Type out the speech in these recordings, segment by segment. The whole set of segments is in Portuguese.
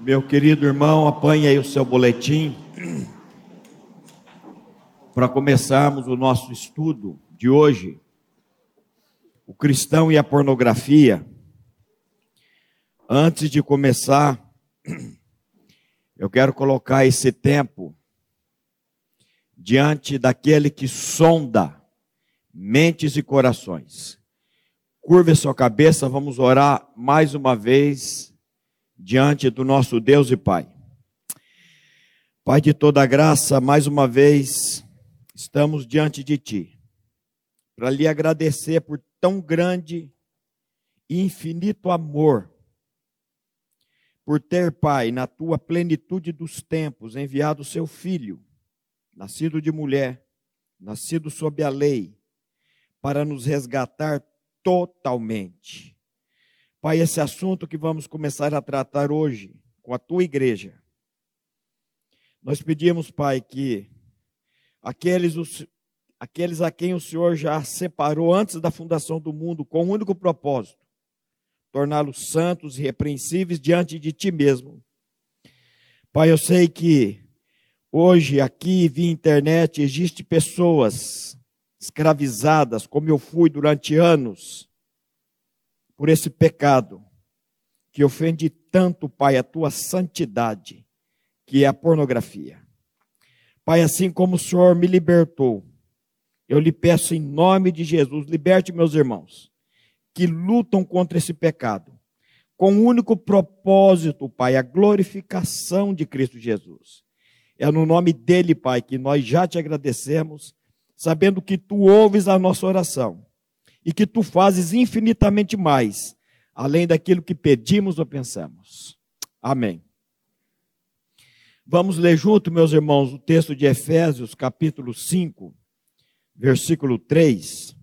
Meu querido irmão, apanhe aí o seu boletim para começarmos o nosso estudo de hoje. O cristão e a pornografia. Antes de começar, eu quero colocar esse tempo diante daquele que sonda mentes e corações. Curva sua cabeça, vamos orar mais uma vez diante do nosso Deus e Pai. Pai de toda graça, mais uma vez estamos diante de Ti, para lhe agradecer por tão grande e infinito amor, por ter, Pai, na Tua plenitude dos tempos, enviado o Seu Filho, nascido de mulher, nascido sob a lei, para nos resgatar totalmente Pai, esse assunto que vamos começar a tratar hoje com a tua igreja, nós pedimos, Pai, que aqueles, os, aqueles a quem o Senhor já separou antes da fundação do mundo, com o um único propósito, torná-los santos e repreensíveis diante de Ti mesmo. Pai, eu sei que hoje aqui via internet existe pessoas escravizadas, como eu fui durante anos, por esse pecado que ofende tanto, Pai, a tua santidade, que é a pornografia. Pai, assim como o Senhor me libertou, eu lhe peço em nome de Jesus, liberte meus irmãos, que lutam contra esse pecado, com o um único propósito, Pai, a glorificação de Cristo Jesus. É no nome dele, Pai, que nós já te agradecemos, sabendo que tu ouves a nossa oração e que tu fazes infinitamente mais, além daquilo que pedimos ou pensamos. Amém. Vamos ler junto, meus irmãos, o texto de Efésios, capítulo 5, versículo 3.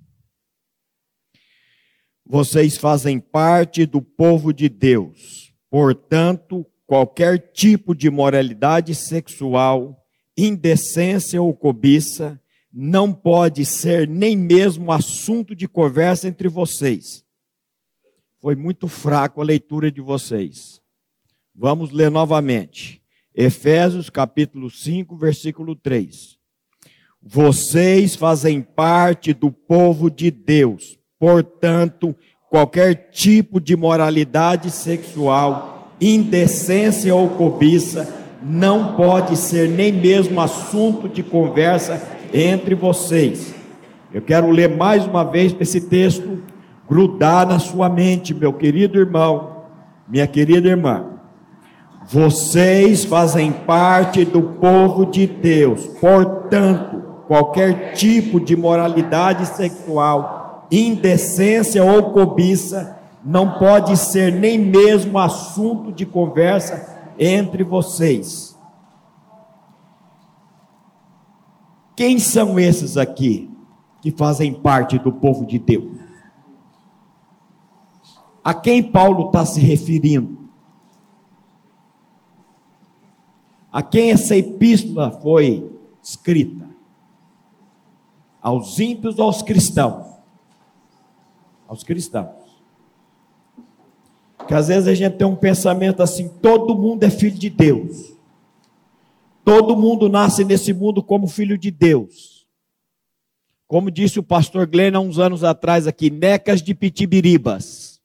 Vocês fazem parte do povo de Deus, portanto, qualquer tipo de moralidade sexual, indecência ou cobiça, não pode ser nem mesmo assunto de conversa entre vocês. Foi muito fraco a leitura de vocês. Vamos ler novamente. Efésios capítulo 5, versículo 3. Vocês fazem parte do povo de Deus, portanto, qualquer tipo de moralidade sexual, indecência ou cobiça não pode ser nem mesmo assunto de conversa entre vocês. Eu quero ler mais uma vez esse texto grudar na sua mente, meu querido irmão, minha querida irmã. Vocês fazem parte do povo de Deus, portanto, qualquer tipo de moralidade sexual, indecência ou cobiça não pode ser nem mesmo assunto de conversa entre vocês Quem são esses aqui que fazem parte do povo de Deus? A quem Paulo está se referindo? A quem essa epístola foi escrita? Aos ímpios ou aos cristãos? Aos cristãos. Que às vezes a gente tem um pensamento assim: todo mundo é filho de Deus. Todo mundo nasce nesse mundo como filho de Deus. Como disse o pastor Glenn há uns anos atrás aqui, necas de pitibiribas.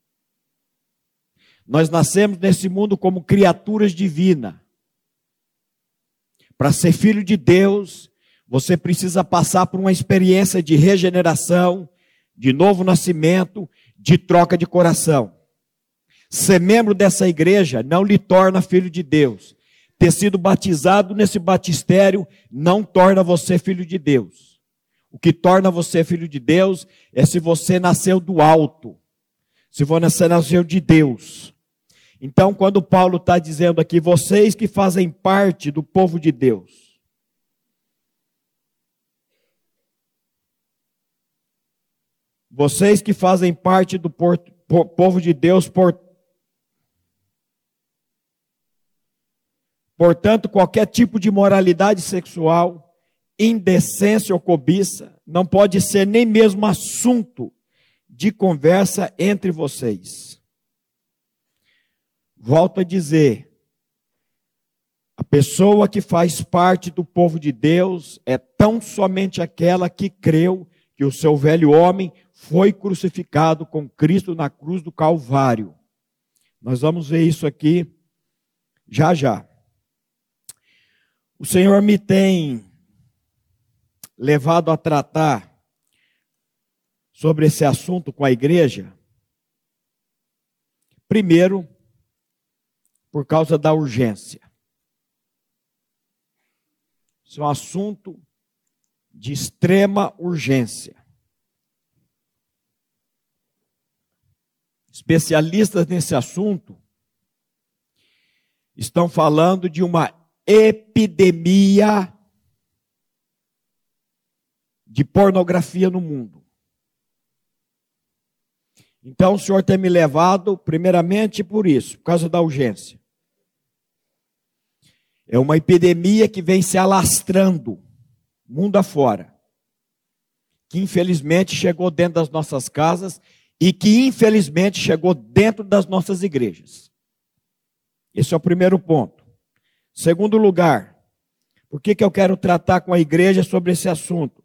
Nós nascemos nesse mundo como criaturas divinas. Para ser filho de Deus, você precisa passar por uma experiência de regeneração, de novo nascimento, de troca de coração. Ser membro dessa igreja não lhe torna filho de Deus ter sido batizado nesse batistério não torna você filho de Deus. O que torna você filho de Deus é se você nasceu do alto, se você nasceu de Deus. Então, quando Paulo está dizendo aqui, vocês que fazem parte do povo de Deus, vocês que fazem parte do povo de Deus, por, Portanto, qualquer tipo de moralidade sexual, indecência ou cobiça, não pode ser nem mesmo assunto de conversa entre vocês. Volto a dizer, pessoa que faz parte do povo de Deus é tão somente aquela que creu que o seu velho homem foi crucificado com Cristo na cruz do Calvário. Nós vamos ver isso aqui já já. O Senhor me tem levado a tratar sobre esse assunto com a igreja. Primeiro, por causa da urgência. Isso é um assunto de extrema urgência. Especialistas nesse assunto estão falando de uma epidemia de pornografia no mundo. Então o Senhor tem me levado, primeiramente, por isso, por causa da urgência. É uma epidemia que vem se alastrando mundo afora, que infelizmente chegou dentro das nossas casas e que infelizmente chegou dentro das nossas igrejas. Esse é o primeiro ponto. Segundo lugar, por que, que eu quero tratar com a igreja sobre esse assunto?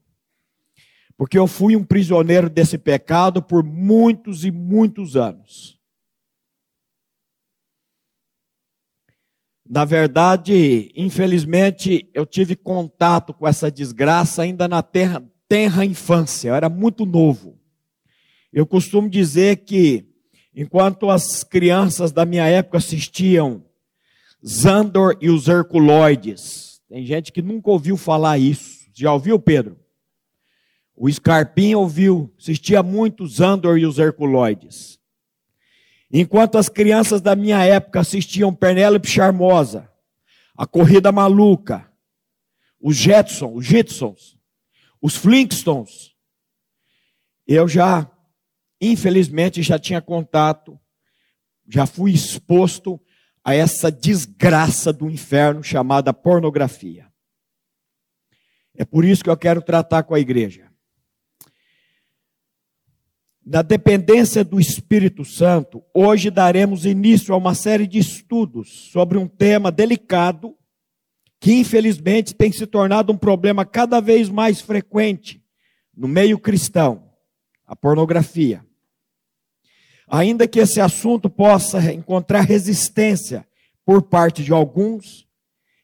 Porque eu fui um prisioneiro desse pecado por muitos e muitos anos. Na verdade, infelizmente, eu tive contato com essa desgraça ainda na terra, terra infância, eu era muito novo. Eu costumo dizer que, enquanto as crianças da minha época assistiam Zandor e os Herculoides, tem gente que nunca ouviu falar isso. Já ouviu, Pedro? O Scarpim ouviu, assistia muito Zandor e os Herculoides. Enquanto as crianças da minha época assistiam Penélope Charmosa, a Corrida Maluca, os Jetsons, os Jetsons, os Flintstones, eu já, infelizmente, já tinha contato, já fui exposto a essa desgraça do inferno chamada pornografia. É por isso que eu quero tratar com a igreja da dependência do Espírito Santo, hoje daremos início a uma série de estudos sobre um tema delicado que infelizmente tem se tornado um problema cada vez mais frequente no meio cristão, a pornografia. Ainda que esse assunto possa encontrar resistência por parte de alguns,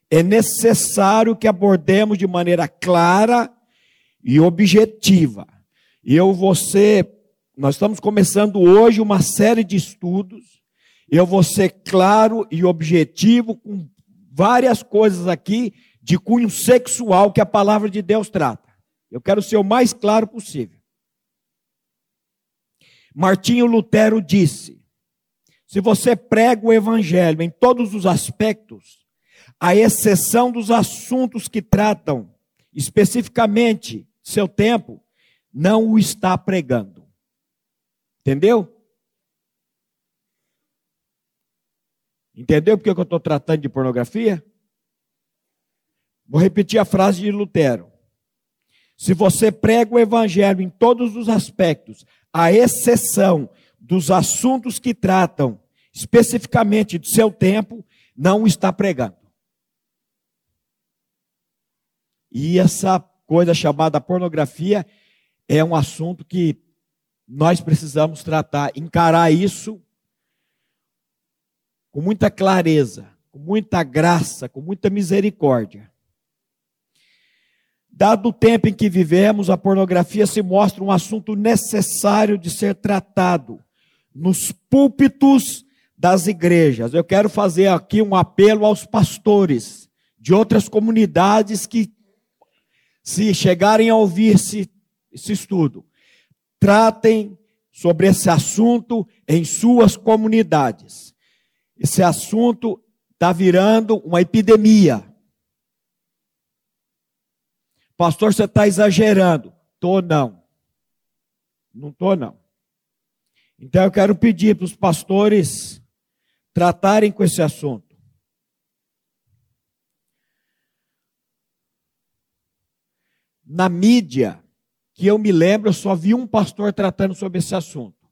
é necessário que abordemos de maneira clara e objetiva. E eu vou ser nós estamos começando hoje uma série de estudos. Eu vou ser claro e objetivo com várias coisas aqui de cunho sexual que a palavra de Deus trata. Eu quero ser o mais claro possível. Martinho Lutero disse: se você prega o evangelho em todos os aspectos, à exceção dos assuntos que tratam especificamente seu tempo, não o está pregando. Entendeu? Entendeu porque eu estou tratando de pornografia? Vou repetir a frase de Lutero. Se você prega o evangelho em todos os aspectos, à exceção dos assuntos que tratam especificamente do seu tempo, não está pregando. E essa coisa chamada pornografia é um assunto que nós precisamos tratar, encarar isso com muita clareza, com muita graça, com muita misericórdia. Dado o tempo em que vivemos, a pornografia se mostra um assunto necessário de ser tratado nos púlpitos das igrejas. Eu quero fazer aqui um apelo aos pastores de outras comunidades que, se chegarem a ouvir esse, esse estudo, tratem sobre esse assunto em suas comunidades. Esse assunto está virando uma epidemia. Pastor, você está exagerando. Tô não. Não estou não. Então eu quero pedir para os pastores tratarem com esse assunto. Na mídia, que eu me lembro, eu só vi um pastor tratando sobre esse assunto.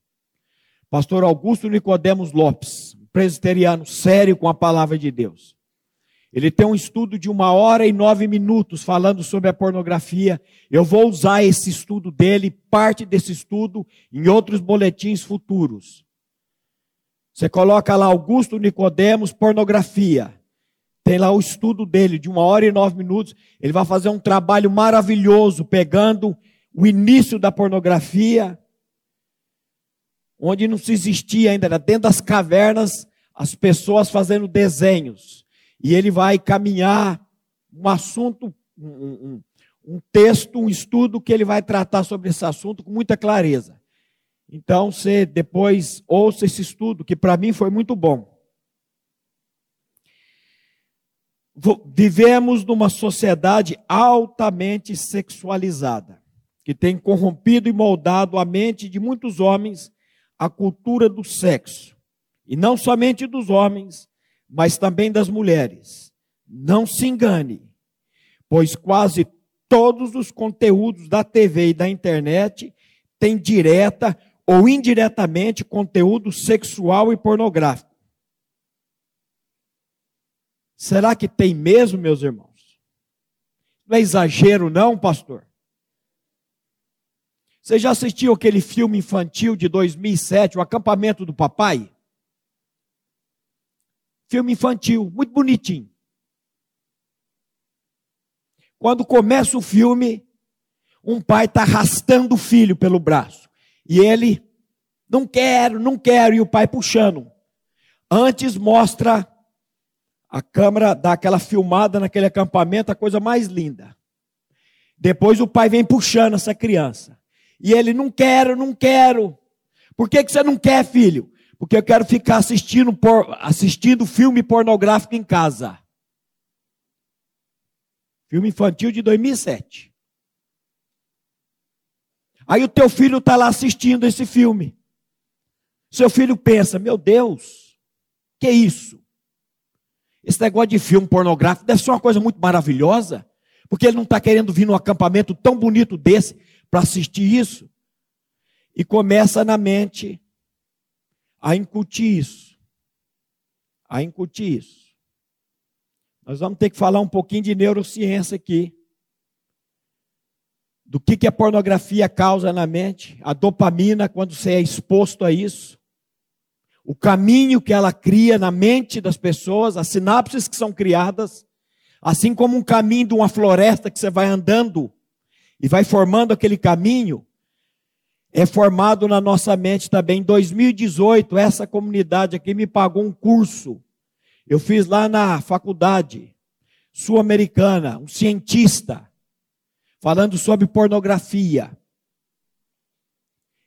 Pastor Augusto Nicodemos Lopes, presbiteriano sério com a palavra de Deus. Ele tem um estudo de uma hora e nove minutos falando sobre a pornografia. Eu vou usar esse estudo dele, parte desse estudo, em outros boletins futuros. Você coloca lá Augusto Nicodemos, pornografia. Tem lá o estudo dele, de uma hora e nove minutos. Ele vai fazer um trabalho maravilhoso, pegando o início da pornografia, onde não se existia ainda, era dentro das cavernas, as pessoas fazendo desenhos e ele vai caminhar um assunto, um, um, um texto, um estudo que ele vai tratar sobre esse assunto com muita clareza. Então, você depois ouça esse estudo, que para mim foi muito bom. Vivemos numa sociedade altamente sexualizada, que tem corrompido e moldado a mente de muitos homens a cultura do sexo. E não somente dos homens, mas também das mulheres. Não se engane, pois quase todos os conteúdos da TV e da internet têm direta ou indiretamente conteúdo sexual e pornográfico. Será que tem mesmo, meus irmãos? Não é exagero, não, pastor? Você já assistiu aquele filme infantil de 2007, O Acampamento do Papai? Filme infantil, muito bonitinho. Quando começa o filme, um pai está arrastando o filho pelo braço. E ele, não quero, não quero, e o pai puxando. Antes mostra a câmera, dá aquela filmada naquele acampamento, a coisa mais linda. Depois o pai vem puxando essa criança. E ele, não quero, não quero. Por que, que você não quer, filho? Porque eu quero ficar assistindo, por, assistindo filme pornográfico em casa. Filme infantil de 2007. Aí o teu filho está lá assistindo esse filme. Seu filho pensa: Meu Deus, que é isso? Esse negócio de filme pornográfico deve ser uma coisa muito maravilhosa, porque ele não está querendo vir num acampamento tão bonito desse para assistir isso. E começa na mente a incutir isso. A incutir isso. Nós vamos ter que falar um pouquinho de neurociência aqui. Do que, que a pornografia causa na mente, a dopamina, quando você é exposto a isso, o caminho que ela cria na mente das pessoas, as sinapses que são criadas, assim como um caminho de uma floresta que você vai andando e vai formando aquele caminho, é formado na nossa mente também. Em 2018, essa comunidade aqui me pagou um curso. Eu fiz lá na faculdade sul-americana, um cientista, falando sobre pornografia.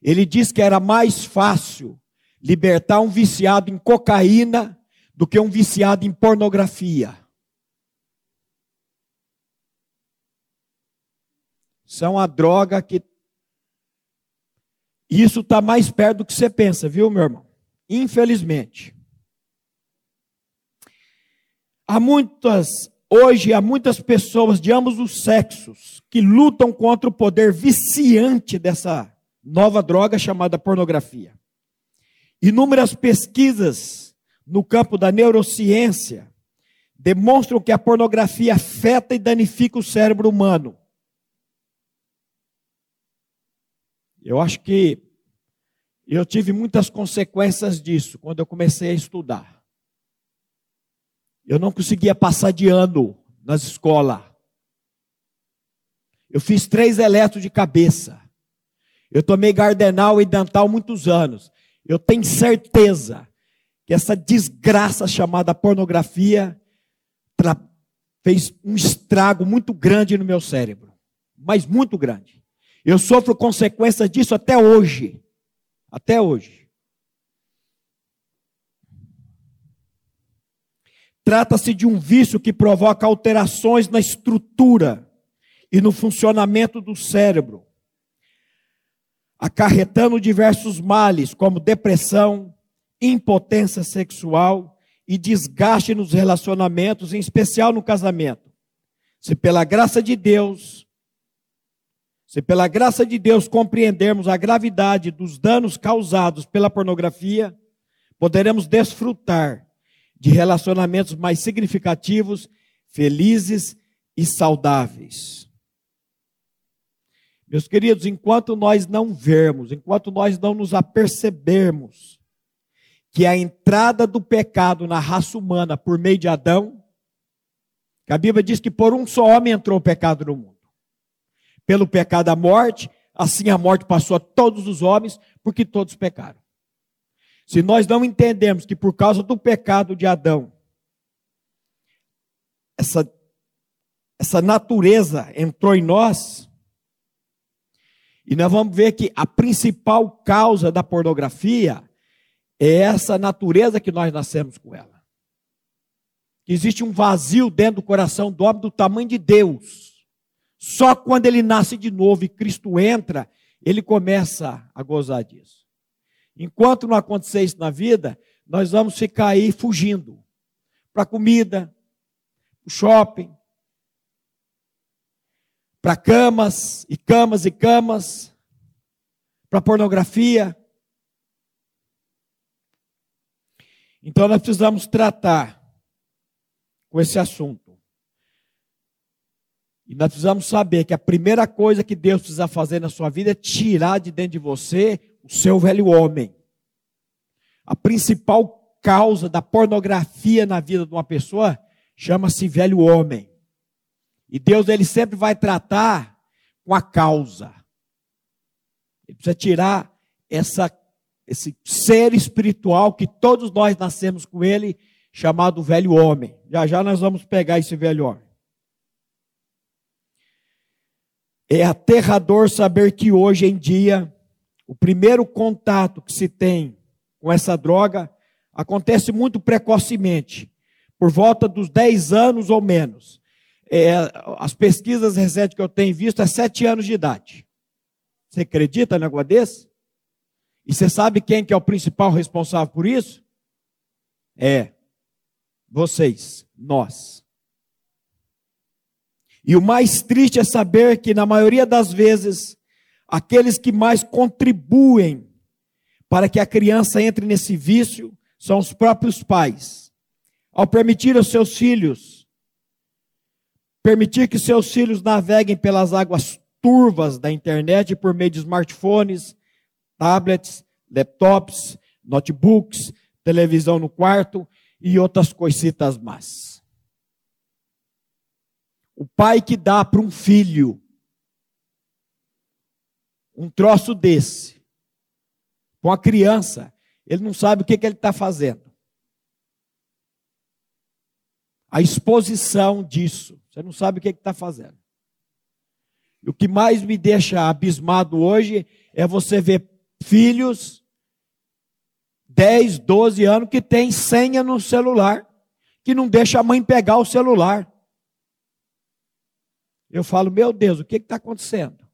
Ele disse que era mais fácil libertar um viciado em cocaína do que um viciado em pornografia. São a droga que isso está mais perto do que você pensa, viu, meu irmão? Infelizmente. Há muitas, hoje, há muitas pessoas de ambos os sexos que lutam contra o poder viciante dessa nova droga chamada pornografia. Inúmeras pesquisas no campo da neurociência demonstram que a pornografia afeta e danifica o cérebro humano. Eu acho que eu tive muitas consequências disso quando eu comecei a estudar. Eu não conseguia passar de ano nas escolas. Eu fiz três eletros de cabeça. Eu tomei gardenal e dental muitos anos. Eu tenho certeza que essa desgraça chamada pornografia fez um estrago muito grande no meu cérebro. Mas muito grande. Eu sofro consequências disso até hoje. Até hoje. Trata-se de um vício que provoca alterações na estrutura e no funcionamento do cérebro, acarretando diversos males, como depressão, impotência sexual e desgaste nos relacionamentos, em especial no casamento. Se pela graça de Deus se pela graça de Deus compreendermos a gravidade dos danos causados pela pornografia, poderemos desfrutar de relacionamentos mais significativos, felizes e saudáveis. Meus queridos, enquanto nós não vermos, enquanto nós não nos apercebermos que a entrada do pecado na raça humana por meio de Adão, que a Bíblia diz que por um só homem entrou o pecado no mundo. Pelo pecado a morte, assim a morte passou a todos os homens, porque todos pecaram. Se nós não entendemos que por causa do pecado de Adão, essa, essa natureza entrou em nós, e nós vamos ver que a principal causa da pornografia é essa natureza que nós nascemos com ela. Existe um vazio dentro do coração do homem do tamanho de Deus. Só quando ele nasce de novo e Cristo entra, ele começa a gozar disso. Enquanto não acontecer isso na vida, nós vamos ficar aí fugindo para comida, para shopping, para camas e camas e camas, para pornografia. Então nós precisamos tratar com esse assunto. E nós precisamos saber que a primeira coisa que Deus precisa fazer na sua vida é tirar de dentro de você o seu velho homem. A principal causa da pornografia na vida de uma pessoa chama-se velho homem. E Deus ele sempre vai tratar com a causa. Ele precisa tirar essa, esse ser espiritual que todos nós nascemos com ele, chamado velho homem. Já já nós vamos pegar esse velho homem. É aterrador saber que hoje em dia o primeiro contato que se tem com essa droga acontece muito precocemente, por volta dos 10 anos ou menos é, as pesquisas recentes que eu tenho visto é sete anos de idade. Você acredita em negócio? E você sabe quem que é o principal responsável por isso? É vocês, nós. E o mais triste é saber que, na maioria das vezes, aqueles que mais contribuem para que a criança entre nesse vício são os próprios pais. Ao permitir aos seus filhos permitir que seus filhos naveguem pelas águas turvas da internet por meio de smartphones, tablets, laptops, notebooks, televisão no quarto e outras coisitas más. O pai que dá para um filho um troço desse, com a criança, ele não sabe o que, que ele está fazendo. A exposição disso você não sabe o que está fazendo. E o que mais me deixa abismado hoje é você ver filhos, 10, 12 anos, que tem senha no celular, que não deixa a mãe pegar o celular. Eu falo, meu Deus, o que está acontecendo?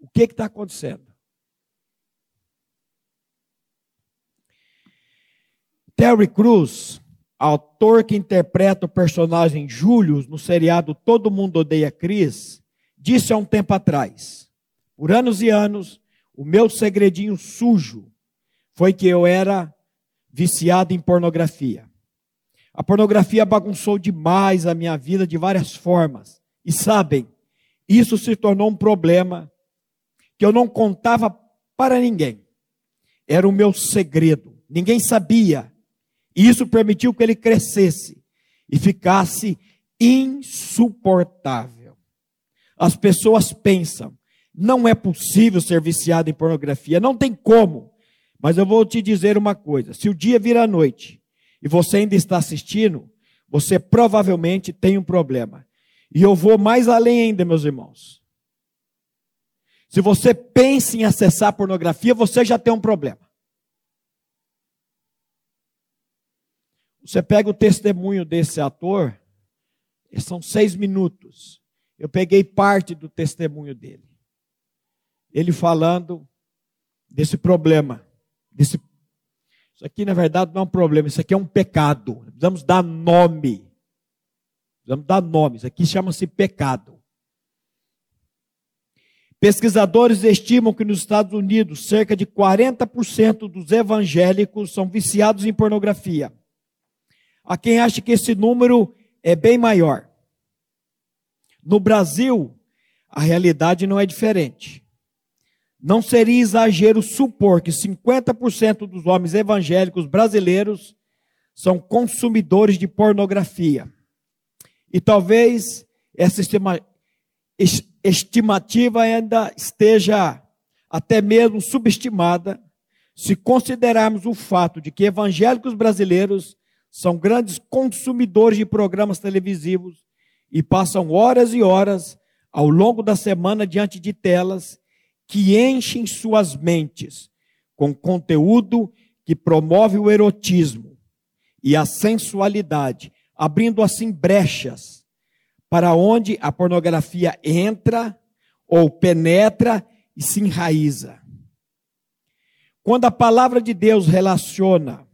O que está acontecendo? Terry Cruz, autor que interpreta o personagem Júlio no seriado Todo Mundo Odeia Cris, disse há um tempo atrás: Por anos e anos, o meu segredinho sujo foi que eu era viciado em pornografia. A pornografia bagunçou demais a minha vida de várias formas. E sabem, isso se tornou um problema que eu não contava para ninguém. Era o meu segredo. Ninguém sabia isso permitiu que ele crescesse e ficasse insuportável. As pessoas pensam, não é possível ser viciado em pornografia, não tem como. Mas eu vou te dizer uma coisa: se o dia vira noite e você ainda está assistindo, você provavelmente tem um problema. E eu vou mais além ainda, meus irmãos. Se você pensa em acessar pornografia, você já tem um problema. Você pega o testemunho desse ator, são seis minutos. Eu peguei parte do testemunho dele. Ele falando desse problema. Desse... Isso aqui, na verdade, não é um problema, isso aqui é um pecado. Precisamos dar nome. Precisamos dar nome. Isso aqui chama-se pecado. Pesquisadores estimam que nos Estados Unidos cerca de 40% dos evangélicos são viciados em pornografia. Há quem acha que esse número é bem maior. No Brasil, a realidade não é diferente. Não seria exagero supor que 50% dos homens evangélicos brasileiros são consumidores de pornografia. E talvez essa estimativa ainda esteja até mesmo subestimada, se considerarmos o fato de que evangélicos brasileiros são grandes consumidores de programas televisivos e passam horas e horas ao longo da semana diante de telas que enchem suas mentes com conteúdo que promove o erotismo e a sensualidade, abrindo assim brechas para onde a pornografia entra ou penetra e se enraiza. Quando a palavra de Deus relaciona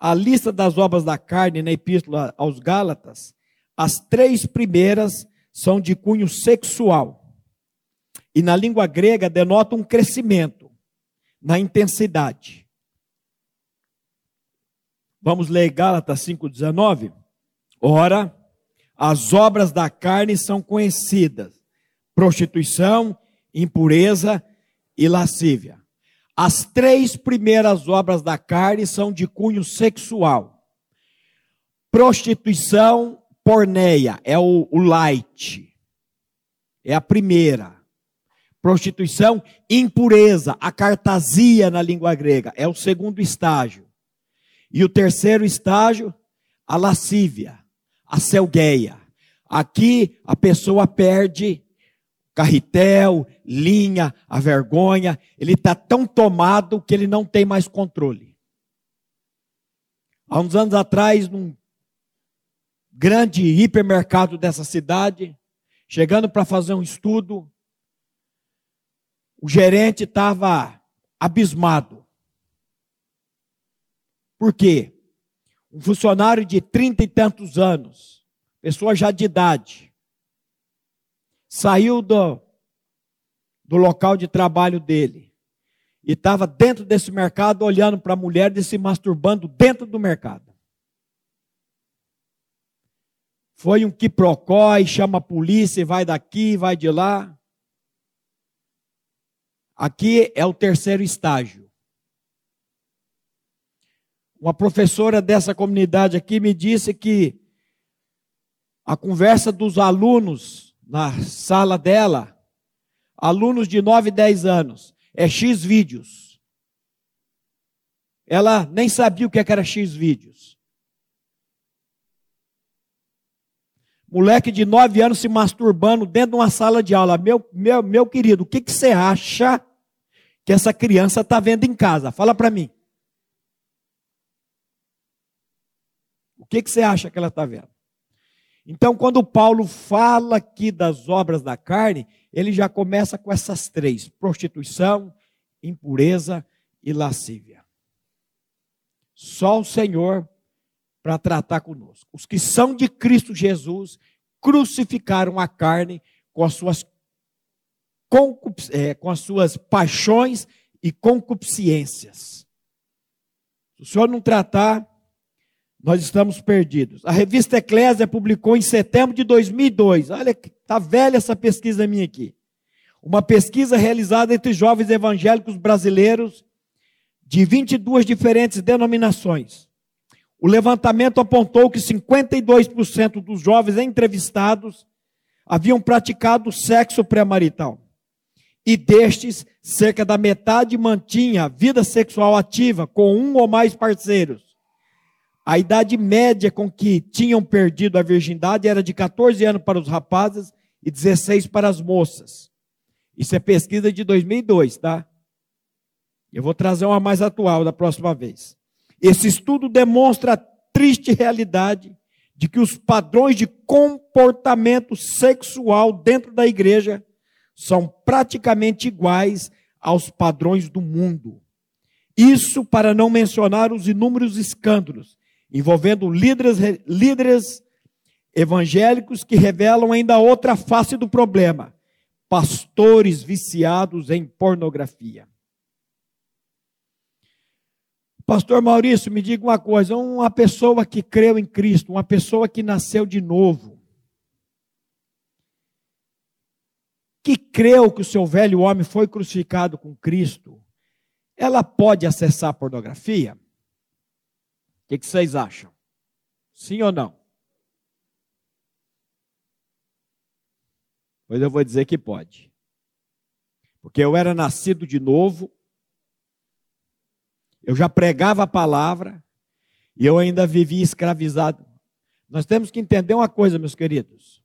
a lista das obras da carne na epístola aos Gálatas, as três primeiras são de cunho sexual. E na língua grega denota um crescimento na intensidade. Vamos ler Gálatas 5,19? Ora, as obras da carne são conhecidas: prostituição, impureza e lascívia. As três primeiras obras da carne são de cunho sexual. Prostituição, porneia, é o, o light. É a primeira. Prostituição, impureza, a cartasia na língua grega, é o segundo estágio. E o terceiro estágio, a lascívia, a selgueia. Aqui a pessoa perde carretel, linha, a vergonha, ele está tão tomado que ele não tem mais controle. Há uns anos atrás, num grande hipermercado dessa cidade, chegando para fazer um estudo, o gerente estava abismado. Por quê? Um funcionário de trinta e tantos anos, pessoa já de idade, saiu do, do local de trabalho dele e estava dentro desse mercado olhando para a mulher e se masturbando dentro do mercado. Foi um quiprocó e chama a polícia e vai daqui, vai de lá. Aqui é o terceiro estágio. Uma professora dessa comunidade aqui me disse que a conversa dos alunos na sala dela, alunos de 9 e 10 anos, é X vídeos. Ela nem sabia o que era X vídeos. Moleque de 9 anos se masturbando dentro de uma sala de aula. Meu, meu, meu querido, o que, que você acha que essa criança está vendo em casa? Fala para mim. O que, que você acha que ela está vendo? Então, quando Paulo fala aqui das obras da carne, ele já começa com essas três: prostituição, impureza e lascívia. Só o Senhor para tratar conosco. Os que são de Cristo Jesus crucificaram a carne com as suas é, com as suas paixões e concupiscências. Se o senhor não tratar, nós estamos perdidos. A revista Eclésia publicou em setembro de 2002. Olha, está velha essa pesquisa minha aqui. Uma pesquisa realizada entre jovens evangélicos brasileiros de 22 diferentes denominações. O levantamento apontou que 52% dos jovens entrevistados haviam praticado sexo pré-marital e destes, cerca da metade mantinha vida sexual ativa com um ou mais parceiros. A idade média com que tinham perdido a virgindade era de 14 anos para os rapazes e 16 para as moças. Isso é pesquisa de 2002, tá? Eu vou trazer uma mais atual da próxima vez. Esse estudo demonstra a triste realidade de que os padrões de comportamento sexual dentro da igreja são praticamente iguais aos padrões do mundo. Isso para não mencionar os inúmeros escândalos envolvendo líderes, líderes evangélicos que revelam ainda outra face do problema: pastores viciados em pornografia. Pastor Maurício, me diga uma coisa: uma pessoa que creu em Cristo, uma pessoa que nasceu de novo, que creu que o seu velho homem foi crucificado com Cristo, ela pode acessar a pornografia? O que, que vocês acham? Sim ou não? Pois eu vou dizer que pode. Porque eu era nascido de novo, eu já pregava a palavra, e eu ainda vivia escravizado. Nós temos que entender uma coisa, meus queridos.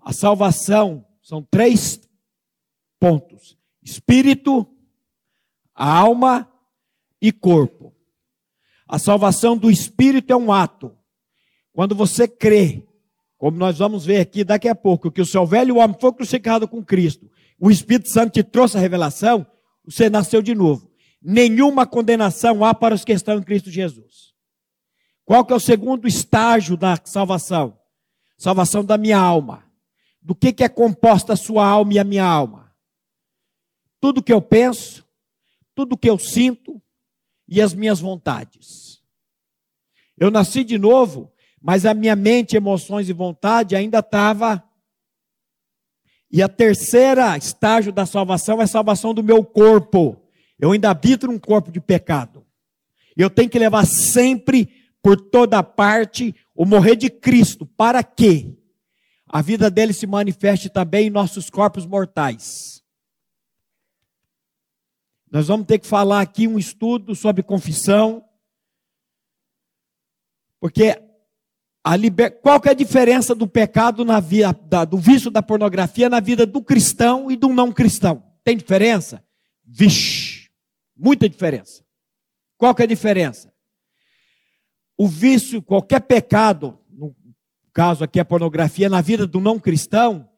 A salvação são três pontos: espírito, alma e corpo. A salvação do espírito é um ato. Quando você crê como nós vamos ver aqui daqui a pouco, que o seu velho homem foi crucificado com Cristo, o Espírito Santo te trouxe a revelação, você nasceu de novo. Nenhuma condenação há para os que estão em Cristo Jesus. Qual que é o segundo estágio da salvação? Salvação da minha alma. Do que, que é composta a sua alma e a minha alma? Tudo que eu penso, tudo que eu sinto e as minhas vontades. Eu nasci de novo mas a minha mente, emoções e vontade ainda estava. E a terceira estágio da salvação é a salvação do meu corpo. Eu ainda habito num corpo de pecado. Eu tenho que levar sempre, por toda parte, o morrer de Cristo. Para que a vida dele se manifeste também em nossos corpos mortais. Nós vamos ter que falar aqui um estudo sobre confissão. Porque Liber... Qual que é a diferença do pecado na vida, do vício da pornografia na vida do cristão e do não cristão? Tem diferença? Vixe, muita diferença. Qual que é a diferença? O vício, qualquer pecado, no caso aqui a pornografia, na vida do não cristão,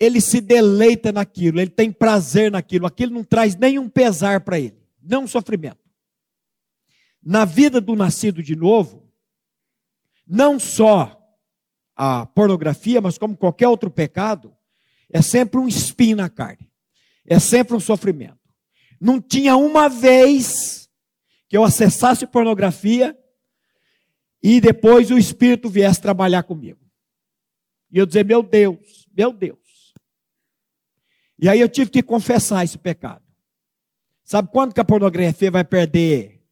ele se deleita naquilo, ele tem prazer naquilo, aquilo não traz nenhum pesar para ele, não sofrimento. Na vida do nascido de novo, não só a pornografia, mas como qualquer outro pecado, é sempre um espinho na carne, é sempre um sofrimento. Não tinha uma vez que eu acessasse pornografia e depois o Espírito viesse trabalhar comigo. E eu dizer, meu Deus, meu Deus. E aí eu tive que confessar esse pecado. Sabe quando que a pornografia vai perder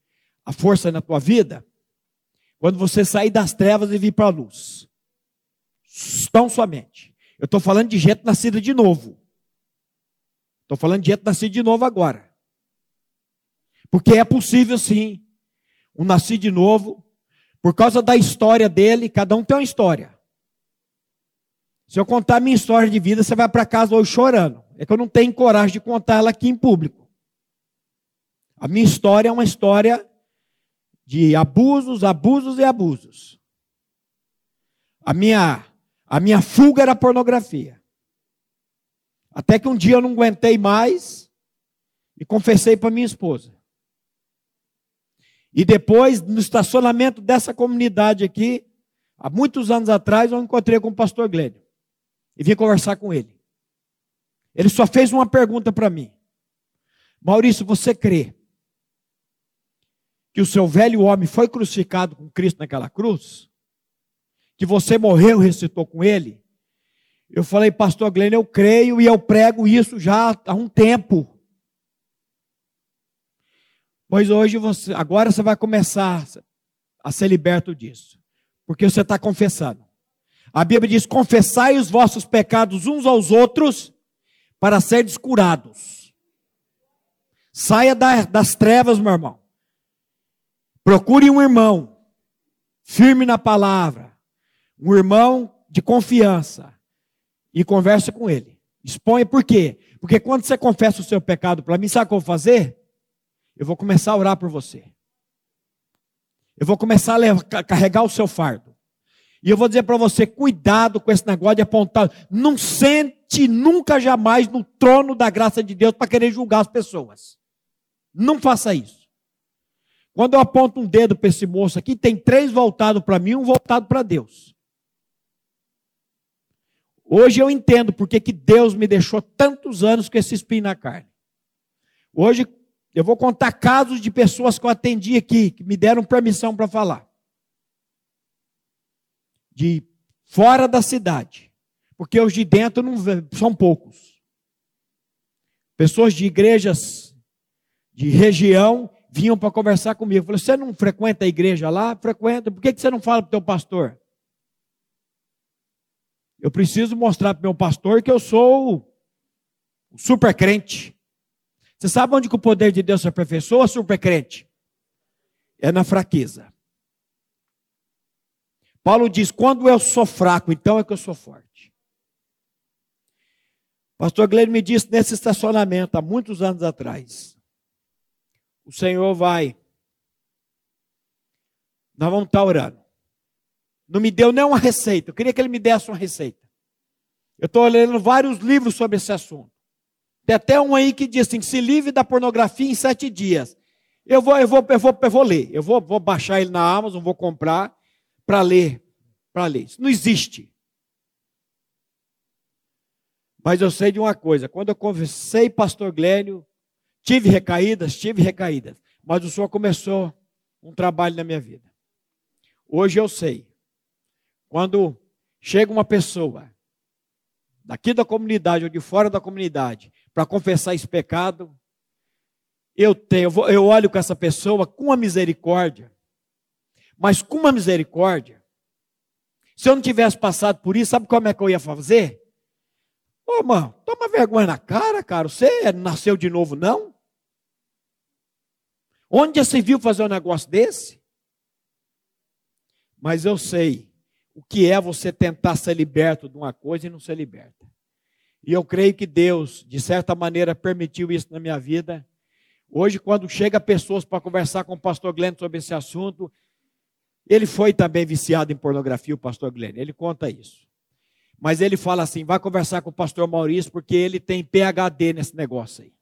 a força na tua vida? Quando você sair das trevas e vir para a luz. Tão somente. Eu estou falando de gente nascida de novo. Estou falando de gente nascida de novo agora. Porque é possível sim. Um nascido de novo. Por causa da história dele, cada um tem uma história. Se eu contar minha história de vida, você vai para casa hoje chorando. É que eu não tenho coragem de contar ela aqui em público. A minha história é uma história de abusos, abusos e abusos. A minha, a minha fuga era pornografia. Até que um dia eu não aguentei mais e confessei para minha esposa. E depois, no estacionamento dessa comunidade aqui, há muitos anos atrás, eu encontrei com o pastor Glênio. E vim conversar com ele. Ele só fez uma pergunta para mim. Maurício, você crê que o seu velho homem foi crucificado com Cristo naquela cruz, que você morreu e ressuscitou com ele, eu falei, pastor Glenn, eu creio e eu prego isso já há um tempo. Pois hoje você, agora você vai começar a ser liberto disso, porque você está confessando. A Bíblia diz: confessai os vossos pecados uns aos outros para serem curados. Saia das trevas, meu irmão. Procure um irmão firme na palavra, um irmão de confiança e converse com ele. Exponha por quê? Porque quando você confessa o seu pecado para mim, sabe o que eu vou fazer? Eu vou começar a orar por você. Eu vou começar a levar, carregar o seu fardo. E eu vou dizer para você: cuidado com esse negócio de apontar. Não sente nunca jamais no trono da graça de Deus para querer julgar as pessoas. Não faça isso. Quando eu aponto um dedo para esse moço aqui, tem três voltados para mim e um voltado para Deus. Hoje eu entendo porque que Deus me deixou tantos anos com esse espinho na carne. Hoje eu vou contar casos de pessoas que eu atendi aqui, que me deram permissão para falar. De fora da cidade. Porque os de dentro não são poucos. Pessoas de igrejas de região vinham para conversar comigo. Eu você não frequenta a igreja lá? Frequenta. Por que você não fala para o teu pastor? Eu preciso mostrar para o meu pastor que eu sou o super crente. Você sabe onde que o poder de Deus se aperfeiçoa, super crente? É na fraqueza. Paulo diz: quando eu sou fraco, então é que eu sou forte. Pastor Glenn me disse nesse estacionamento, há muitos anos atrás: o Senhor vai, nós vamos estar orando. Não me deu nem uma receita, eu queria que ele me desse uma receita. Eu estou lendo vários livros sobre esse assunto. Tem até um aí que diz assim: se livre da pornografia em sete dias. Eu vou, eu vou, eu vou, eu vou ler. Eu vou, vou baixar ele na Amazon, vou comprar para ler, para ler. Isso não existe. Mas eu sei de uma coisa, quando eu conversei pastor Glênio, tive recaídas, tive recaídas, mas o Senhor começou um trabalho na minha vida. Hoje eu sei, quando chega uma pessoa daqui da comunidade ou de fora da comunidade para confessar esse pecado, eu tenho, eu olho com essa pessoa com a misericórdia, mas com uma misericórdia. Se eu não tivesse passado por isso, sabe como é que eu ia fazer? Ô, mano, toma vergonha na cara, cara. Você nasceu de novo, não? Onde você viu fazer um negócio desse? Mas eu sei o que é você tentar ser liberto de uma coisa e não ser liberta. E eu creio que Deus, de certa maneira, permitiu isso na minha vida. Hoje, quando chega pessoas para conversar com o pastor Glenn sobre esse assunto, ele foi também viciado em pornografia, o pastor Glenn. Ele conta isso. Mas ele fala assim: vai conversar com o pastor Maurício, porque ele tem PHD nesse negócio aí.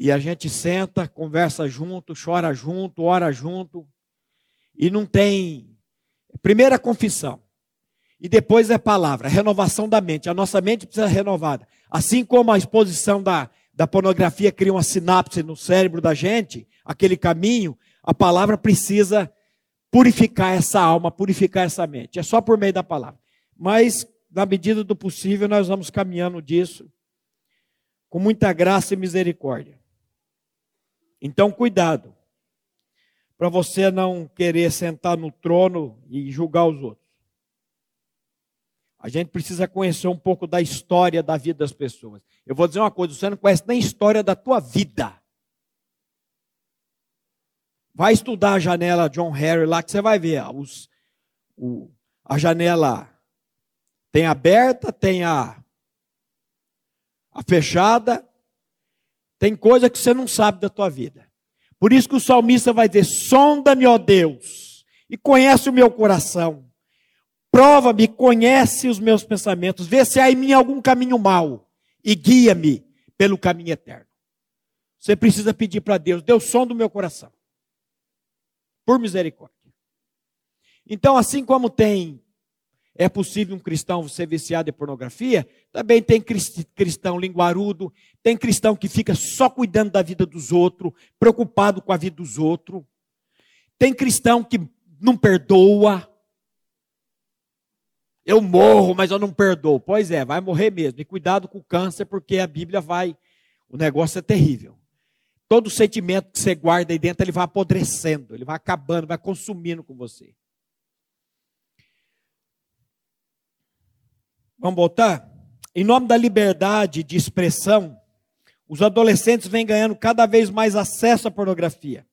E a gente senta, conversa junto, chora junto, ora junto. E não tem. Primeira confissão. E depois é palavra, renovação da mente. A nossa mente precisa ser renovada. Assim como a exposição da, da pornografia cria uma sinapse no cérebro da gente, aquele caminho, a palavra precisa purificar essa alma, purificar essa mente. É só por meio da palavra. Mas, na medida do possível, nós vamos caminhando disso com muita graça e misericórdia. Então, cuidado, para você não querer sentar no trono e julgar os outros. A gente precisa conhecer um pouco da história da vida das pessoas. Eu vou dizer uma coisa: você não conhece nem a história da tua vida. Vai estudar a janela John Harry lá que você vai ver. Os, o, a janela tem aberta, tem a, a fechada. Tem coisa que você não sabe da tua vida. Por isso que o salmista vai dizer: sonda-me, ó Deus, e conhece o meu coração. Prova-me, conhece os meus pensamentos, vê se há em mim algum caminho mau e guia-me pelo caminho eterno. Você precisa pedir para Deus: Deus, som do meu coração por misericórdia. Então, assim como tem, é possível um cristão ser viciado em pornografia, também tem cristão linguarudo, tem cristão que fica só cuidando da vida dos outros, preocupado com a vida dos outros, tem cristão que não perdoa. Eu morro, mas eu não perdoo. Pois é, vai morrer mesmo. E cuidado com o câncer, porque a Bíblia vai. O negócio é terrível. Todo sentimento que você guarda aí dentro, ele vai apodrecendo, ele vai acabando, vai consumindo com você. Vamos voltar? Em nome da liberdade de expressão, os adolescentes vêm ganhando cada vez mais acesso à pornografia.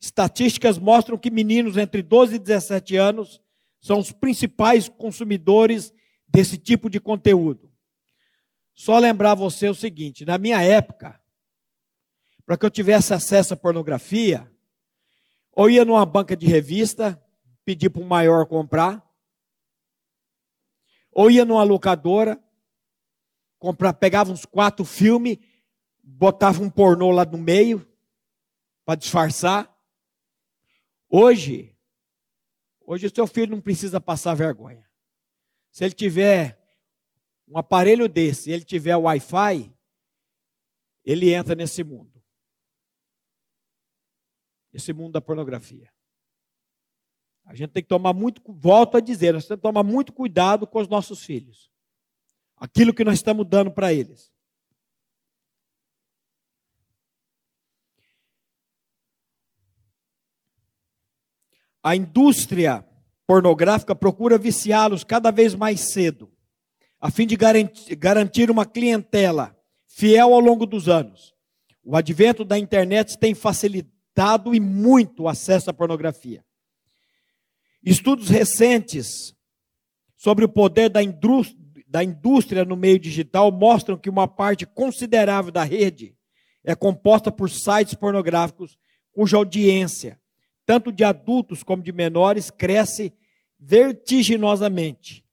Estatísticas mostram que meninos entre 12 e 17 anos são os principais consumidores desse tipo de conteúdo. Só lembrar você o seguinte: na minha época, para que eu tivesse acesso à pornografia, ou ia numa banca de revista, pedir para o maior comprar, ou ia numa locadora, comprar, pegava uns quatro filmes, botava um pornô lá no meio, para disfarçar. Hoje, hoje o seu filho não precisa passar vergonha. Se ele tiver um aparelho desse, ele tiver Wi-Fi, ele entra nesse mundo. Esse mundo da pornografia. A gente tem que tomar muito, volto a dizer, nós temos que tomar muito cuidado com os nossos filhos. Aquilo que nós estamos dando para eles. A indústria pornográfica procura viciá-los cada vez mais cedo, a fim de garantir uma clientela fiel ao longo dos anos. O advento da internet tem facilitado e muito o acesso à pornografia. Estudos recentes sobre o poder da da indústria no meio digital mostram que uma parte considerável da rede é composta por sites pornográficos cuja audiência tanto de adultos como de menores, cresce vertiginosamente.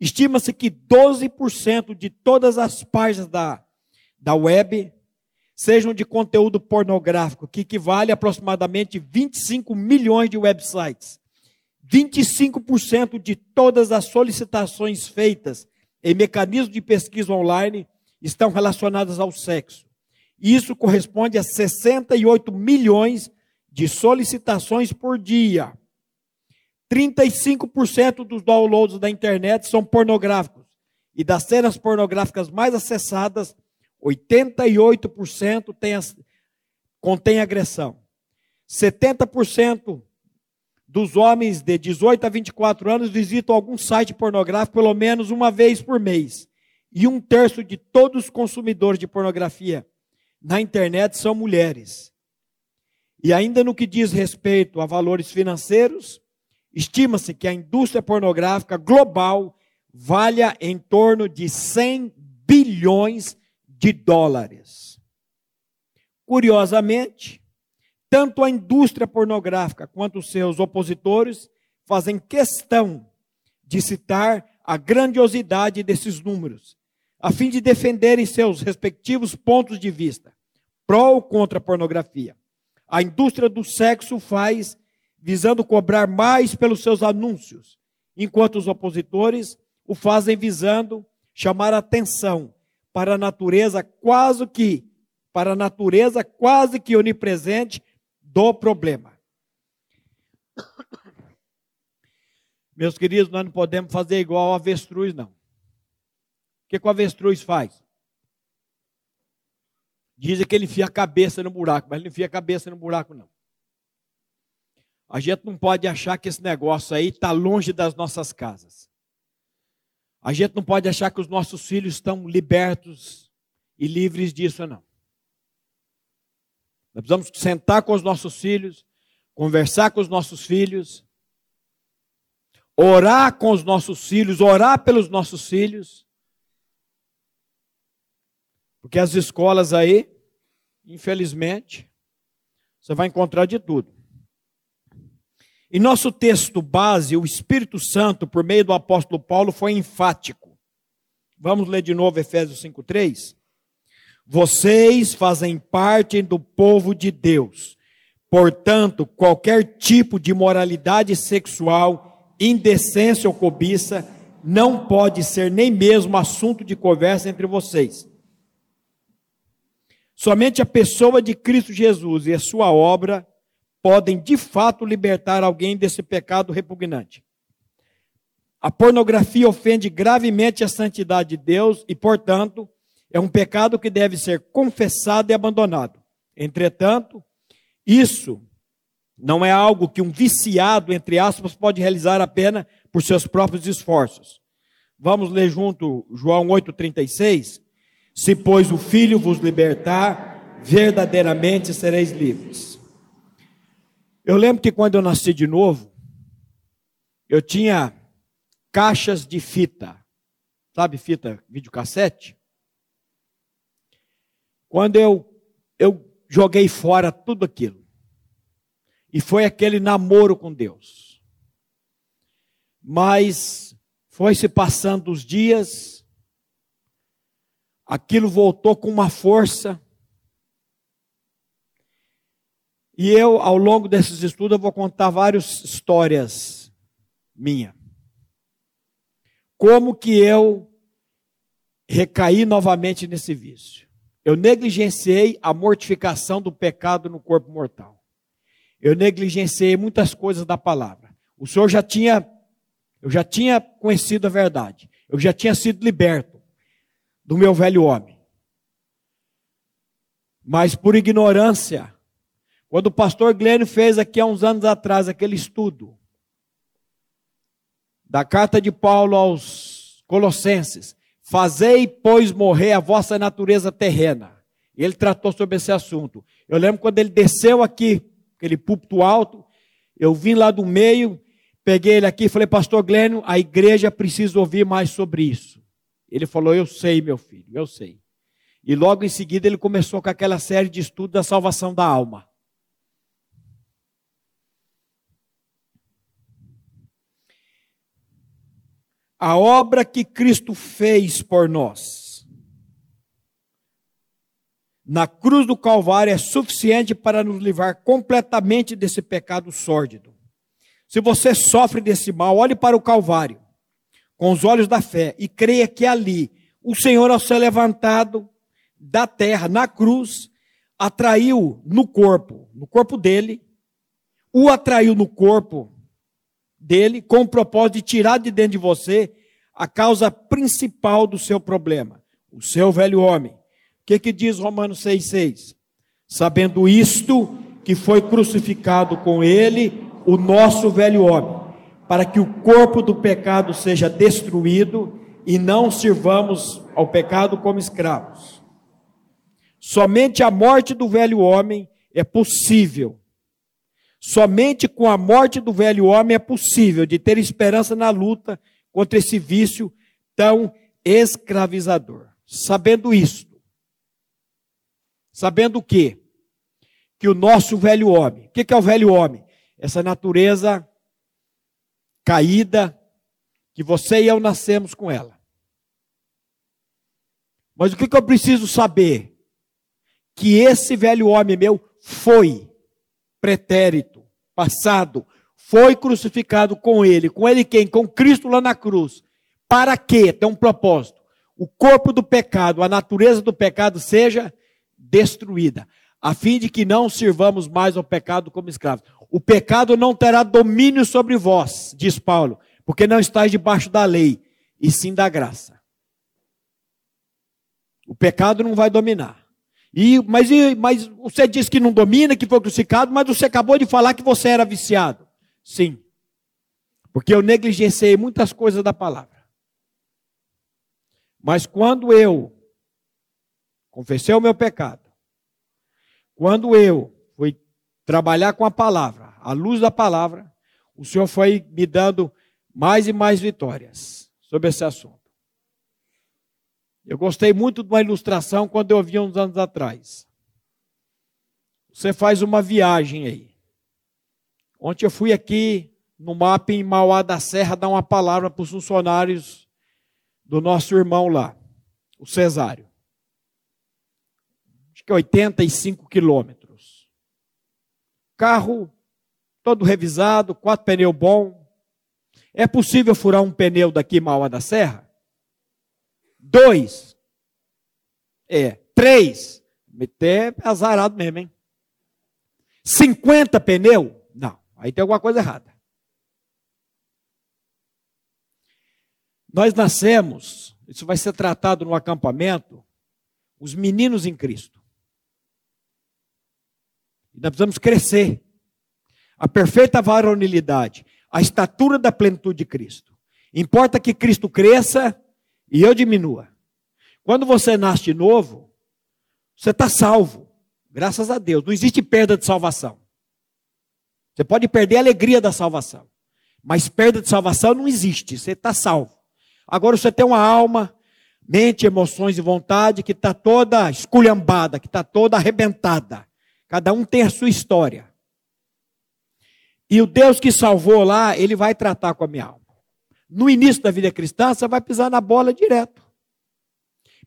Estima-se que 12% de todas as páginas da, da web sejam de conteúdo pornográfico, que equivale a aproximadamente 25 milhões de websites. 25% de todas as solicitações feitas em mecanismos de pesquisa online estão relacionadas ao sexo. Isso corresponde a 68 milhões de solicitações por dia. 35% dos downloads da internet são pornográficos. E das cenas pornográficas mais acessadas, 88% tem, contém agressão. 70% dos homens de 18 a 24 anos visitam algum site pornográfico pelo menos uma vez por mês. E um terço de todos os consumidores de pornografia na internet são mulheres. E ainda no que diz respeito a valores financeiros, estima-se que a indústria pornográfica global valha em torno de 100 bilhões de dólares. Curiosamente, tanto a indústria pornográfica quanto seus opositores fazem questão de citar a grandiosidade desses números, a fim de defenderem seus respectivos pontos de vista, pró ou contra a pornografia a indústria do sexo faz visando cobrar mais pelos seus anúncios, enquanto os opositores o fazem visando chamar atenção para a natureza quase que para a natureza quase que onipresente do problema. Meus queridos, nós não podemos fazer igual ao avestruz, não. O que, que o avestruz faz? Dizem que ele enfia a cabeça no buraco, mas ele não enfia a cabeça no buraco, não. A gente não pode achar que esse negócio aí está longe das nossas casas. A gente não pode achar que os nossos filhos estão libertos e livres disso, não. Nós precisamos sentar com os nossos filhos, conversar com os nossos filhos, orar com os nossos filhos, orar pelos nossos filhos porque as escolas aí, infelizmente, você vai encontrar de tudo. Em nosso texto base, o Espírito Santo, por meio do apóstolo Paulo, foi enfático. Vamos ler de novo Efésios 5:3. Vocês fazem parte do povo de Deus. Portanto, qualquer tipo de moralidade sexual, indecência ou cobiça não pode ser nem mesmo assunto de conversa entre vocês Somente a pessoa de Cristo Jesus e a sua obra podem de fato libertar alguém desse pecado repugnante. A pornografia ofende gravemente a santidade de Deus e, portanto, é um pecado que deve ser confessado e abandonado. Entretanto, isso não é algo que um viciado, entre aspas, pode realizar apenas por seus próprios esforços. Vamos ler junto João 8,36. Se, pois, o Filho vos libertar, verdadeiramente sereis livres. Eu lembro que quando eu nasci de novo, eu tinha caixas de fita. Sabe fita, videocassete? Quando eu, eu joguei fora tudo aquilo. E foi aquele namoro com Deus. Mas foi se passando os dias, aquilo voltou com uma força. E eu, ao longo desses estudos, eu vou contar várias histórias minha. como que eu recaí novamente nesse vício. Eu negligenciei a mortificação do pecado no corpo mortal. Eu negligenciei muitas coisas da palavra. O Senhor já tinha, eu já tinha conhecido a verdade. Eu já tinha sido liberto do meu velho homem. Mas por ignorância, quando o pastor Glênio fez aqui há uns anos atrás aquele estudo da carta de Paulo aos Colossenses, Fazei, pois, morrer a vossa natureza terrena. Ele tratou sobre esse assunto. Eu lembro quando ele desceu aqui, aquele púlpito alto, eu vim lá do meio, peguei ele aqui e falei, pastor Glênio, a igreja precisa ouvir mais sobre isso. Ele falou, eu sei, meu filho, eu sei. E logo em seguida ele começou com aquela série de estudos da salvação da alma. a obra que Cristo fez por nós na cruz do Calvário é suficiente para nos livrar completamente desse pecado sórdido. Se você sofre desse mal, olhe para o Calvário com os olhos da fé e creia que ali o Senhor, ao ser levantado da terra na cruz, atraiu no corpo, no corpo dele, o atraiu no corpo dele com o propósito de tirar de dentro de você a causa principal do seu problema, o seu velho homem. O que, que diz Romanos 6,6? Sabendo isto, que foi crucificado com ele o nosso velho homem, para que o corpo do pecado seja destruído e não sirvamos ao pecado como escravos. Somente a morte do velho homem é possível Somente com a morte do velho homem é possível de ter esperança na luta contra esse vício tão escravizador. Sabendo isto, sabendo o quê? Que o nosso velho homem, o que é o velho homem? Essa natureza caída, que você e eu nascemos com ela. Mas o que eu preciso saber? Que esse velho homem meu foi pretérito, passado, foi crucificado com ele. Com ele quem? Com Cristo lá na cruz. Para quê? Tem um propósito. O corpo do pecado, a natureza do pecado seja destruída, a fim de que não sirvamos mais ao pecado como escravos. O pecado não terá domínio sobre vós, diz Paulo, porque não estáis debaixo da lei, e sim da graça. O pecado não vai dominar. E, mas, mas você disse que não domina, que foi crucificado, mas você acabou de falar que você era viciado. Sim. Porque eu negligenciei muitas coisas da palavra. Mas quando eu confessei o meu pecado, quando eu fui trabalhar com a palavra, à luz da palavra, o Senhor foi me dando mais e mais vitórias sobre esse assunto. Eu gostei muito de uma ilustração quando eu vi uns anos atrás. Você faz uma viagem aí. Ontem eu fui aqui no mapa em Mauá da Serra dar uma palavra para os funcionários do nosso irmão lá, o Cesário. Acho que 85 quilômetros. Carro todo revisado, quatro pneus bom. É possível furar um pneu daqui Mauá da Serra? Dois. É. Três. Meter azarado mesmo, hein? 50 pneu? Não. Aí tem alguma coisa errada. Nós nascemos, isso vai ser tratado no acampamento, os meninos em Cristo. E nós precisamos crescer. A perfeita varonilidade, a estatura da plenitude de Cristo. Importa que Cristo cresça e eu diminua. Quando você nasce de novo, você está salvo. Graças a Deus. Não existe perda de salvação. Você pode perder a alegria da salvação. Mas perda de salvação não existe. Você está salvo. Agora você tem uma alma, mente, emoções e vontade que está toda esculhambada, que está toda arrebentada. Cada um tem a sua história. E o Deus que salvou lá, ele vai tratar com a minha alma no início da vida cristã, você vai pisar na bola direto.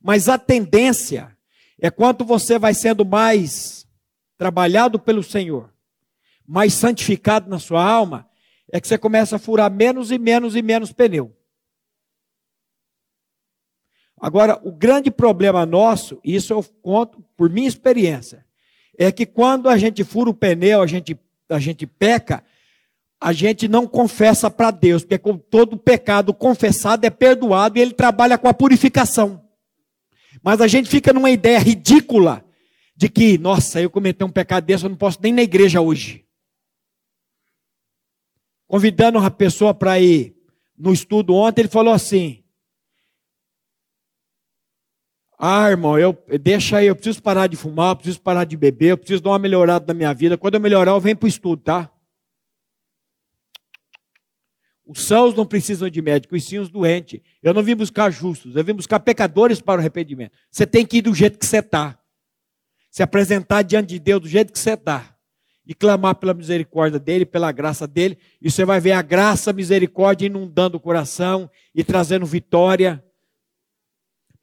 Mas a tendência é quanto você vai sendo mais trabalhado pelo Senhor, mais santificado na sua alma, é que você começa a furar menos e menos e menos pneu. Agora, o grande problema nosso, isso eu conto por minha experiência, é que quando a gente fura o pneu, a gente, a gente peca, a gente não confessa para Deus, porque todo pecado confessado é perdoado e ele trabalha com a purificação. Mas a gente fica numa ideia ridícula de que, nossa, eu cometi um pecado desse, eu não posso nem na igreja hoje. Convidando uma pessoa para ir no estudo ontem, ele falou assim: Ah, irmão, eu, deixa aí, eu preciso parar de fumar, eu preciso parar de beber, eu preciso dar uma melhorada na minha vida. Quando eu melhorar, eu venho para o estudo, tá? Os sãos não precisam de médico, e sim os doentes. Eu não vim buscar justos, eu vim buscar pecadores para o arrependimento. Você tem que ir do jeito que você está. Se apresentar diante de Deus do jeito que você está. E clamar pela misericórdia dele, pela graça dele. E você vai ver a graça, a misericórdia inundando o coração e trazendo vitória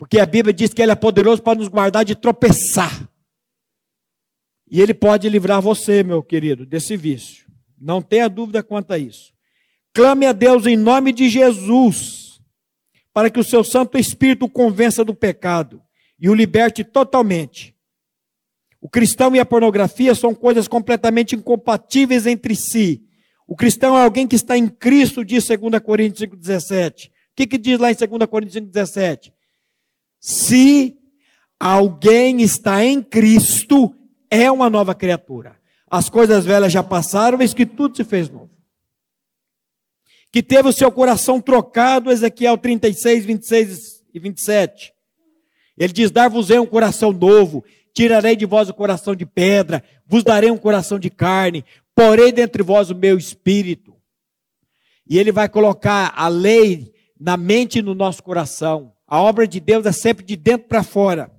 porque a Bíblia diz que Ele é poderoso para nos guardar de tropeçar. E Ele pode livrar você, meu querido, desse vício. Não tenha dúvida quanto a isso. Clame a Deus em nome de Jesus, para que o seu Santo Espírito o convença do pecado e o liberte totalmente. O cristão e a pornografia são coisas completamente incompatíveis entre si. O cristão é alguém que está em Cristo, diz 2 Coríntios 5,17. O que, que diz lá em 2 Coríntios 5,17? Se alguém está em Cristo, é uma nova criatura. As coisas velhas já passaram, eis que tudo se fez novo. Que teve o seu coração trocado, Ezequiel 36, 26 e 27. Ele diz: Dar-vos-ei um coração novo, tirarei de vós o coração de pedra, vos darei um coração de carne, porei dentre vós o meu espírito. E ele vai colocar a lei na mente e no nosso coração. A obra de Deus é sempre de dentro para fora.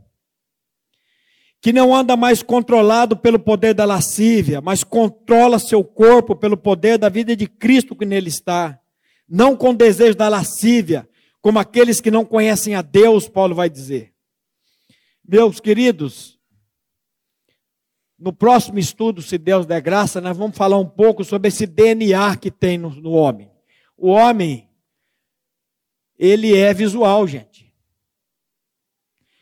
Que não anda mais controlado pelo poder da lascívia, mas controla seu corpo pelo poder da vida de Cristo que nele está. Não com desejo da lascívia, como aqueles que não conhecem a Deus, Paulo vai dizer. Meus queridos, no próximo estudo, se Deus der graça, nós vamos falar um pouco sobre esse DNA que tem no, no homem. O homem, ele é visual, gente.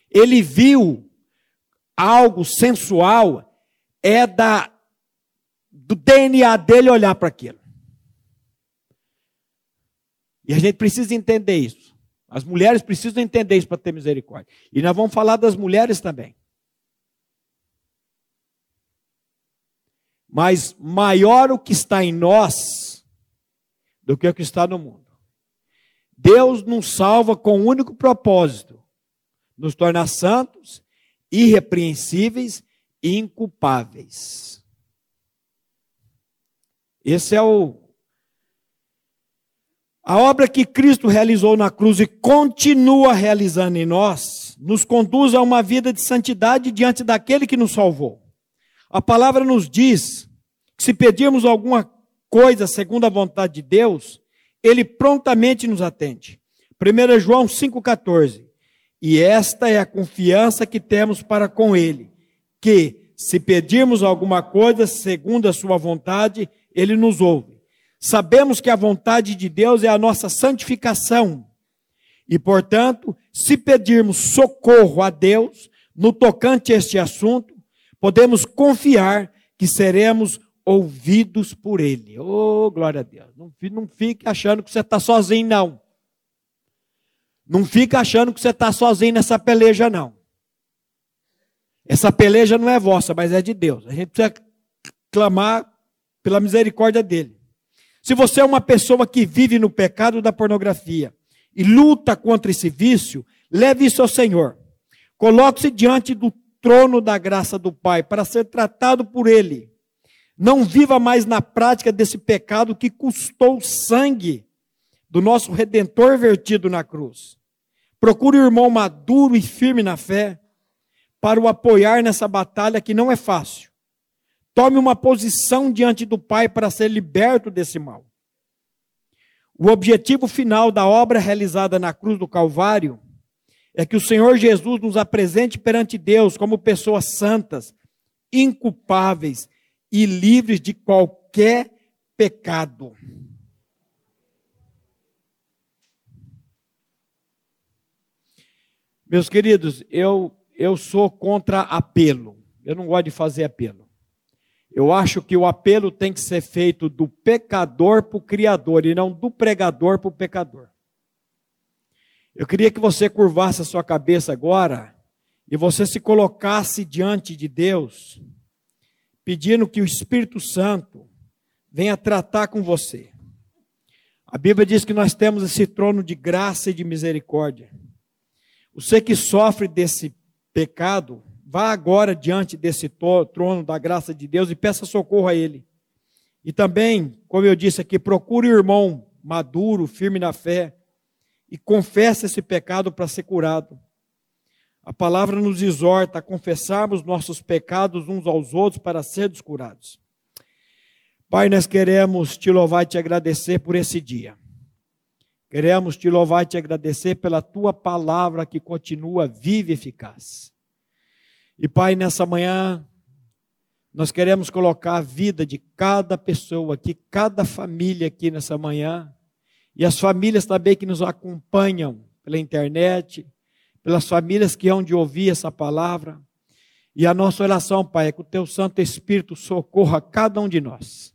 Ele viu algo sensual, é da do DNA dele olhar para aquilo. E a gente precisa entender isso. As mulheres precisam entender isso para ter misericórdia. E nós vamos falar das mulheres também. Mas maior o que está em nós do que o que está no mundo. Deus nos salva com um único propósito: nos tornar santos, irrepreensíveis e inculpáveis. Esse é o a obra que Cristo realizou na cruz e continua realizando em nós, nos conduz a uma vida de santidade diante daquele que nos salvou. A palavra nos diz que se pedirmos alguma coisa segundo a vontade de Deus, ele prontamente nos atende. 1 João 5,14. E esta é a confiança que temos para com ele, que, se pedirmos alguma coisa segundo a sua vontade, ele nos ouve. Sabemos que a vontade de Deus é a nossa santificação. E, portanto, se pedirmos socorro a Deus no tocante a este assunto, podemos confiar que seremos ouvidos por Ele. Oh, glória a Deus. Não, não fique achando que você está sozinho, não. Não fica achando que você está sozinho nessa peleja, não. Essa peleja não é vossa, mas é de Deus. A gente precisa clamar pela misericórdia dele. Se você é uma pessoa que vive no pecado da pornografia e luta contra esse vício, leve isso ao Senhor. Coloque-se diante do trono da graça do Pai para ser tratado por Ele. Não viva mais na prática desse pecado que custou sangue do nosso redentor vertido na cruz. Procure um irmão maduro e firme na fé para o apoiar nessa batalha que não é fácil. Tome uma posição diante do Pai para ser liberto desse mal. O objetivo final da obra realizada na cruz do Calvário é que o Senhor Jesus nos apresente perante Deus como pessoas santas, inculpáveis e livres de qualquer pecado. Meus queridos, eu, eu sou contra apelo. Eu não gosto de fazer apelo. Eu acho que o apelo tem que ser feito do pecador para o Criador e não do pregador para o pecador. Eu queria que você curvasse a sua cabeça agora e você se colocasse diante de Deus, pedindo que o Espírito Santo venha tratar com você. A Bíblia diz que nós temos esse trono de graça e de misericórdia. Você que sofre desse pecado, vá agora diante desse trono da graça de Deus e peça socorro a Ele. E também, como eu disse aqui, procure o irmão maduro, firme na fé, e confesse esse pecado para ser curado. A palavra nos exorta a confessarmos nossos pecados uns aos outros para sermos curados. Pai, nós queremos te louvar e te agradecer por esse dia. Queremos te louvar e te agradecer pela tua palavra que continua viva e eficaz. E Pai, nessa manhã, nós queremos colocar a vida de cada pessoa aqui, cada família aqui nessa manhã, e as famílias também que nos acompanham pela internet, pelas famílias que hão de ouvir essa palavra. E a nossa oração, Pai, é que o Teu Santo Espírito socorra cada um de nós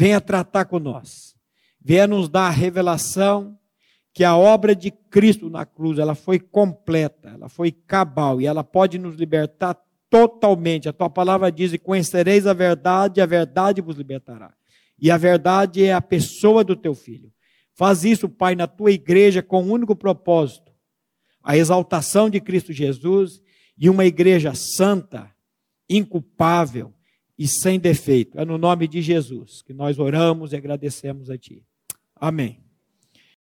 venha tratar com nós, venha nos dar a revelação que a obra de Cristo na cruz, ela foi completa, ela foi cabal e ela pode nos libertar totalmente. A tua palavra diz: "E conhecereis a verdade, a verdade vos libertará". E a verdade é a pessoa do teu filho. Faz isso, Pai, na tua igreja com um único propósito: a exaltação de Cristo Jesus e uma igreja santa, inculpável, e sem defeito. É no nome de Jesus que nós oramos e agradecemos a Ti. Amém.